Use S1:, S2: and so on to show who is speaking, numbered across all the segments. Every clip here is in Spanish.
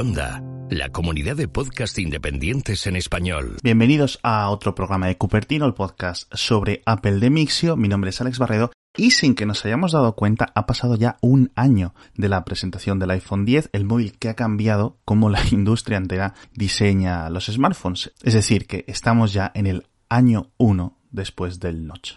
S1: Onda, la comunidad de podcast independientes en español.
S2: Bienvenidos a otro programa de Cupertino, el podcast sobre Apple de Mixio. Mi nombre es Alex Barredo y sin que nos hayamos dado cuenta, ha pasado ya un año de la presentación del iPhone 10, el móvil que ha cambiado cómo la industria entera diseña los smartphones. Es decir, que estamos ya en el año 1 después del notch.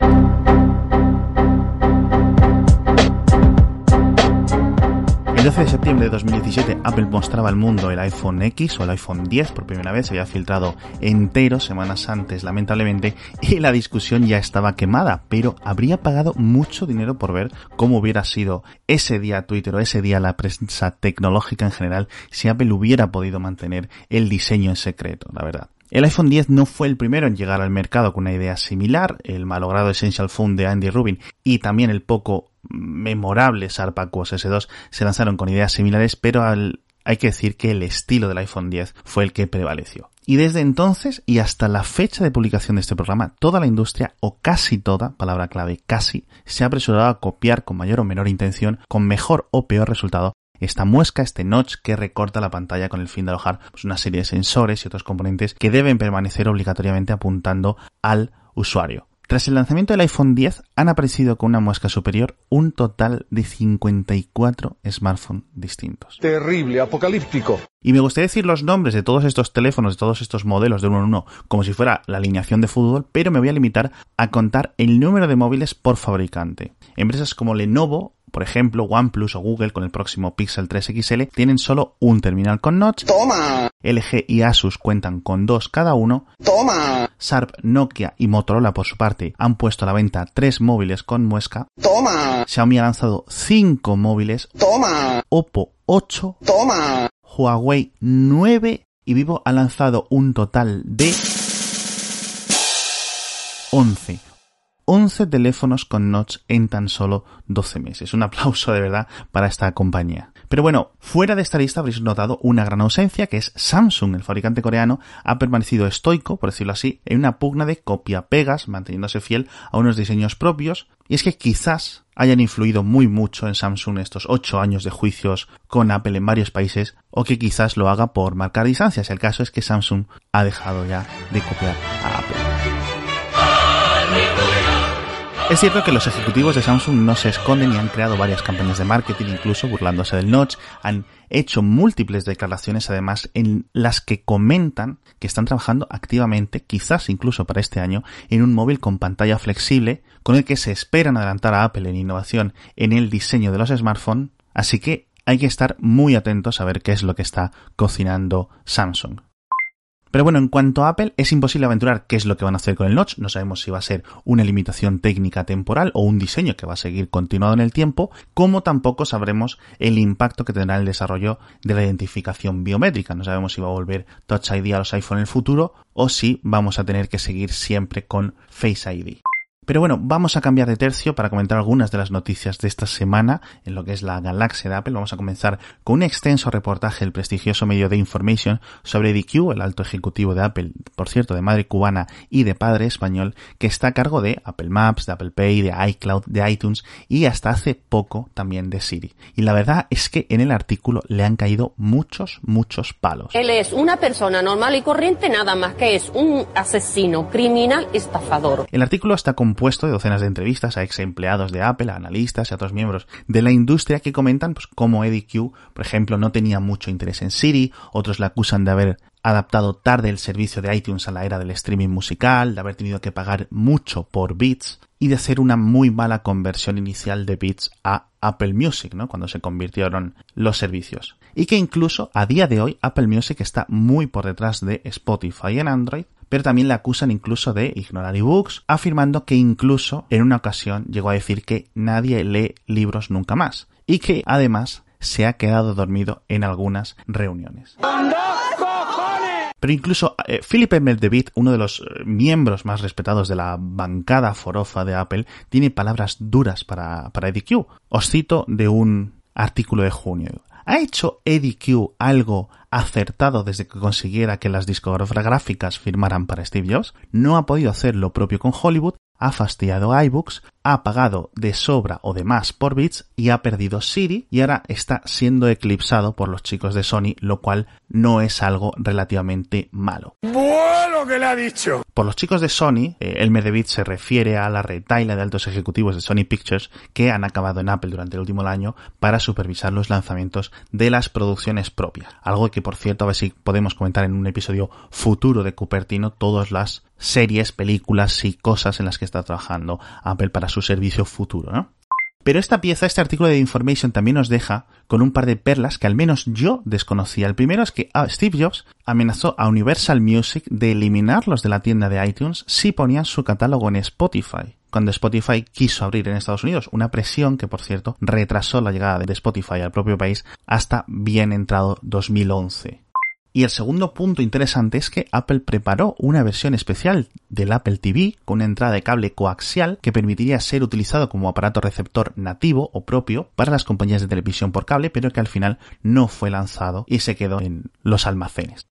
S2: El 12 de septiembre de 2017 Apple mostraba al mundo el iPhone X o el iPhone 10 por primera vez, se había filtrado entero semanas antes lamentablemente y la discusión ya estaba quemada, pero habría pagado mucho dinero por ver cómo hubiera sido ese día Twitter o ese día la prensa tecnológica en general si Apple hubiera podido mantener el diseño en secreto, la verdad. El iPhone 10 no fue el primero en llegar al mercado con una idea similar, el malogrado Essential Phone de Andy Rubin y también el poco memorable Sharp Aquos S2 se lanzaron con ideas similares, pero hay que decir que el estilo del iPhone 10 fue el que prevaleció. Y desde entonces y hasta la fecha de publicación de este programa, toda la industria, o casi toda, palabra clave casi, se ha apresurado a copiar con mayor o menor intención, con mejor o peor resultado, esta muesca, este notch que recorta la pantalla con el fin de alojar pues, una serie de sensores y otros componentes que deben permanecer obligatoriamente apuntando al usuario. Tras el lanzamiento del iPhone 10 han aparecido con una muesca superior un total de 54 smartphones distintos.
S3: Terrible, apocalíptico.
S2: Y me gustaría decir los nombres de todos estos teléfonos, de todos estos modelos de uno en uno, como si fuera la alineación de fútbol, pero me voy a limitar a contar el número de móviles por fabricante. Empresas como Lenovo por ejemplo, OnePlus o Google con el próximo Pixel 3 XL tienen solo un terminal con notch.
S3: Toma.
S2: LG y Asus cuentan con dos cada uno.
S3: Toma.
S2: Sharp, Nokia y Motorola por su parte han puesto a la venta tres móviles con muesca.
S3: Toma.
S2: Xiaomi ha lanzado cinco móviles.
S3: Toma.
S2: Oppo 8.
S3: Toma.
S2: Huawei 9 y Vivo ha lanzado un total de 11. 11 teléfonos con notch en tan solo 12 meses. Un aplauso de verdad para esta compañía. Pero bueno, fuera de esta lista habréis notado una gran ausencia que es Samsung. El fabricante coreano ha permanecido estoico, por decirlo así, en una pugna de copia-pegas, manteniéndose fiel a unos diseños propios. Y es que quizás hayan influido muy mucho en Samsung estos 8 años de juicios con Apple en varios países, o que quizás lo haga por marcar distancias. El caso es que Samsung ha dejado ya de copiar a Apple. Es cierto que los ejecutivos de Samsung no se esconden y han creado varias campañas de marketing, incluso burlándose del notch, han hecho múltiples declaraciones además en las que comentan que están trabajando activamente, quizás incluso para este año, en un móvil con pantalla flexible, con el que se esperan adelantar a Apple en innovación en el diseño de los smartphones, así que hay que estar muy atentos a ver qué es lo que está cocinando Samsung. Pero bueno, en cuanto a Apple, es imposible aventurar qué es lo que van a hacer con el notch. No sabemos si va a ser una limitación técnica temporal o un diseño que va a seguir continuado en el tiempo, como tampoco sabremos el impacto que tendrá el desarrollo de la identificación biométrica. No sabemos si va a volver Touch ID a los iPhone en el futuro o si vamos a tener que seguir siempre con Face ID. Pero bueno, vamos a cambiar de tercio para comentar algunas de las noticias de esta semana en lo que es la galaxia de Apple. Vamos a comenzar con un extenso reportaje del prestigioso medio de Information sobre DQ, el alto ejecutivo de Apple, por cierto, de madre cubana y de padre español, que está a cargo de Apple Maps, de Apple Pay, de iCloud, de iTunes y hasta hace poco también de Siri. Y la verdad es que en el artículo le han caído muchos, muchos palos.
S4: Él es una persona normal y corriente, nada más que es un asesino, criminal, estafador.
S2: El artículo está con puesto de docenas de entrevistas a ex empleados de Apple, a analistas y a otros miembros de la industria que comentan pues, cómo Eddie por ejemplo, no tenía mucho interés en Siri, otros la acusan de haber adaptado tarde el servicio de iTunes a la era del streaming musical, de haber tenido que pagar mucho por Beats y de hacer una muy mala conversión inicial de Beats a Apple Music, ¿no? Cuando se convirtieron los servicios. Y que incluso a día de hoy Apple Music está muy por detrás de Spotify en Android pero también le acusan incluso de ignorar ebooks, afirmando que incluso en una ocasión llegó a decir que nadie lee libros nunca más y que además se ha quedado dormido en algunas reuniones. Pero incluso eh, Philip uno de los eh, miembros más respetados de la bancada forofa de Apple, tiene palabras duras para, para EDQ. Os cito de un artículo de junio. ¿Ha hecho Eddie Q algo acertado desde que consiguiera que las discográficas firmaran para Steve Jobs? No ha podido hacer lo propio con Hollywood ha fastidiado a iBooks, ha pagado de sobra o de más por bits y ha perdido Siri y ahora está siendo eclipsado por los chicos de Sony, lo cual no es algo relativamente malo.
S5: Bueno que le ha dicho.
S2: Por los chicos de Sony, eh, el Medebit se refiere a la retaila de altos ejecutivos de Sony Pictures que han acabado en Apple durante el último año para supervisar los lanzamientos de las producciones propias. Algo que, por cierto, a ver si podemos comentar en un episodio futuro de Cupertino todas las series, películas y cosas en las que está trabajando Apple para su servicio futuro, ¿no? Pero esta pieza, este artículo de Information también nos deja con un par de perlas que al menos yo desconocía. El primero es que ah, Steve Jobs amenazó a Universal Music de eliminarlos de la tienda de iTunes si ponían su catálogo en Spotify cuando Spotify quiso abrir en Estados Unidos, una presión que por cierto retrasó la llegada de Spotify al propio país hasta bien entrado 2011. Y el segundo punto interesante es que Apple preparó una versión especial del Apple TV con una entrada de cable coaxial que permitiría ser utilizado como aparato receptor nativo o propio para las compañías de televisión por cable, pero que al final no fue lanzado y se quedó en los almacenes.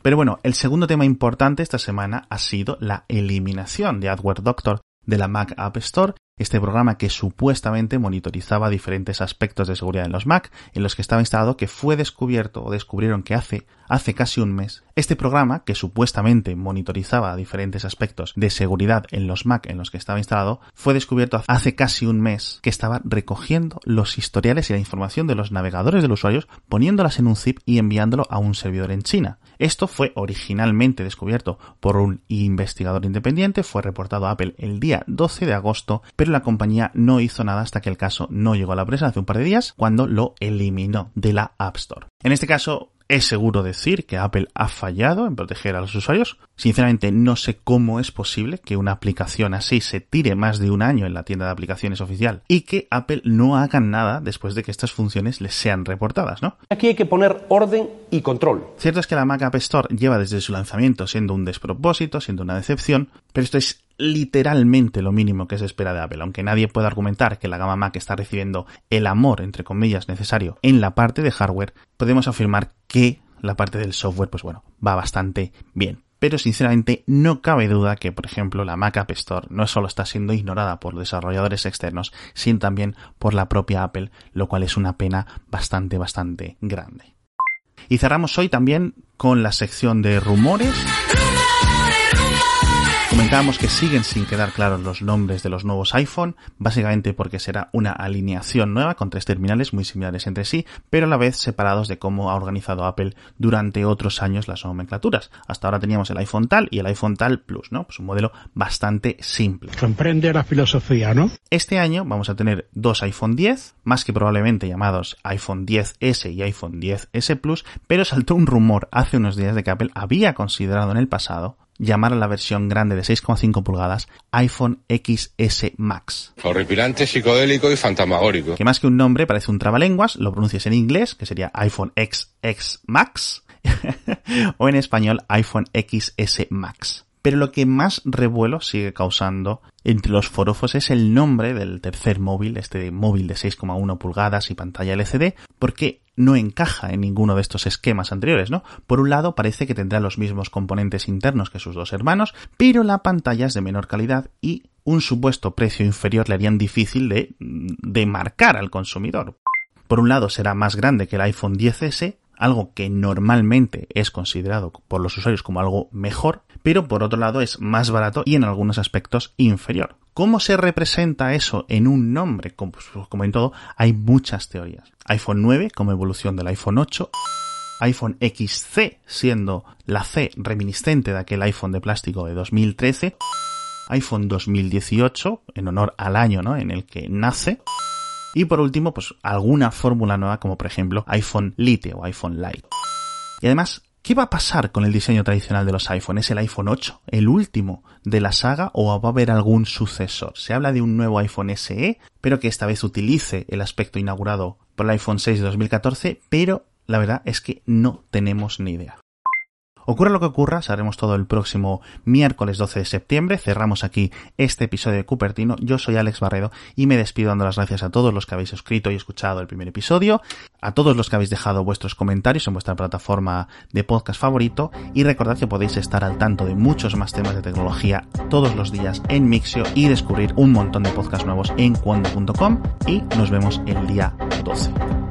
S2: Pero bueno, el segundo tema importante esta semana ha sido la eliminación de AdWord Doctor de la Mac App Store este programa que supuestamente monitorizaba diferentes aspectos de seguridad en los Mac, en los que estaba instalado que fue descubierto o descubrieron que hace, hace casi un mes, este programa que supuestamente monitorizaba diferentes aspectos de seguridad en los Mac en los que estaba instalado, fue descubierto hace casi un mes que estaba recogiendo los historiales y la información de los navegadores de los usuarios, poniéndolas en un zip y enviándolo a un servidor en China. Esto fue originalmente descubierto por un investigador independiente, fue reportado a Apple el día 12 de agosto, pero la compañía no hizo nada hasta que el caso no llegó a la prensa hace un par de días, cuando lo eliminó de la App Store. En este caso, es seguro decir que Apple ha fallado en proteger a los usuarios. Sinceramente, no sé cómo es posible que una aplicación así se tire más de un año en la tienda de aplicaciones oficial y que Apple no haga nada después de que estas funciones les sean reportadas, ¿no?
S6: Aquí hay que poner orden y control.
S2: Cierto es que la Mac App Store lleva desde su lanzamiento siendo un despropósito, siendo una decepción, pero esto es literalmente lo mínimo que se espera de Apple, aunque nadie pueda argumentar que la gama Mac está recibiendo el amor, entre comillas, necesario en la parte de hardware, podemos afirmar que la parte del software, pues bueno, va bastante bien. Pero sinceramente no cabe duda que, por ejemplo, la Mac App Store no solo está siendo ignorada por desarrolladores externos, sino también por la propia Apple, lo cual es una pena bastante, bastante grande. Y cerramos hoy también con la sección de rumores. Comentábamos que siguen sin quedar claros los nombres de los nuevos iPhone, básicamente porque será una alineación nueva con tres terminales muy similares entre sí, pero a la vez separados de cómo ha organizado Apple durante otros años las nomenclaturas. Hasta ahora teníamos el iPhone tal y el iPhone tal Plus, ¿no? Pues un modelo bastante simple.
S5: Comprende la filosofía, ¿no?
S2: Este año vamos a tener dos iPhone 10, más que probablemente llamados iPhone 10S y iPhone 10S Plus, pero saltó un rumor hace unos días de que Apple había considerado en el pasado llamar a la versión grande de 6,5 pulgadas iPhone XS Max.
S7: Horripilante, psicodélico y fantasmagórico.
S2: Que más que un nombre parece un trabalenguas, lo pronuncias en inglés, que sería iPhone XX Max, o en español iPhone XS Max. Pero lo que más revuelo sigue causando entre los forofos es el nombre del tercer móvil, este móvil de 6,1 pulgadas y pantalla LCD, porque no encaja en ninguno de estos esquemas anteriores, ¿no? Por un lado parece que tendrá los mismos componentes internos que sus dos hermanos, pero la pantalla es de menor calidad y un supuesto precio inferior le harían difícil de, de marcar al consumidor. Por un lado será más grande que el iPhone 10S, algo que normalmente es considerado por los usuarios como algo mejor, pero por otro lado es más barato y en algunos aspectos inferior. ¿Cómo se representa eso en un nombre? Como, en todo, hay muchas teorías. iPhone 9 como evolución del iPhone 8, iPhone XC siendo la C reminiscente de aquel iPhone de plástico de 2013, iPhone 2018 en honor al año ¿no? en el que nace, y por último, pues alguna fórmula nueva como por ejemplo iPhone Lite o iPhone Lite. Y además, ¿qué va a pasar con el diseño tradicional de los iPhone? ¿Es el iPhone 8 el último de la saga o va a haber algún sucesor? Se habla de un nuevo iPhone SE, pero que esta vez utilice el aspecto inaugurado por el iPhone 6 de 2014, pero la verdad es que no tenemos ni idea. Ocurra lo que ocurra, sabremos todo el próximo miércoles 12 de septiembre. Cerramos aquí este episodio de Cupertino. Yo soy Alex Barredo y me despido dando las gracias a todos los que habéis escrito y escuchado el primer episodio, a todos los que habéis dejado vuestros comentarios en vuestra plataforma de podcast favorito y recordad que podéis estar al tanto de muchos más temas de tecnología todos los días en Mixio y descubrir un montón de podcasts nuevos en cuando.com y nos vemos el día 12.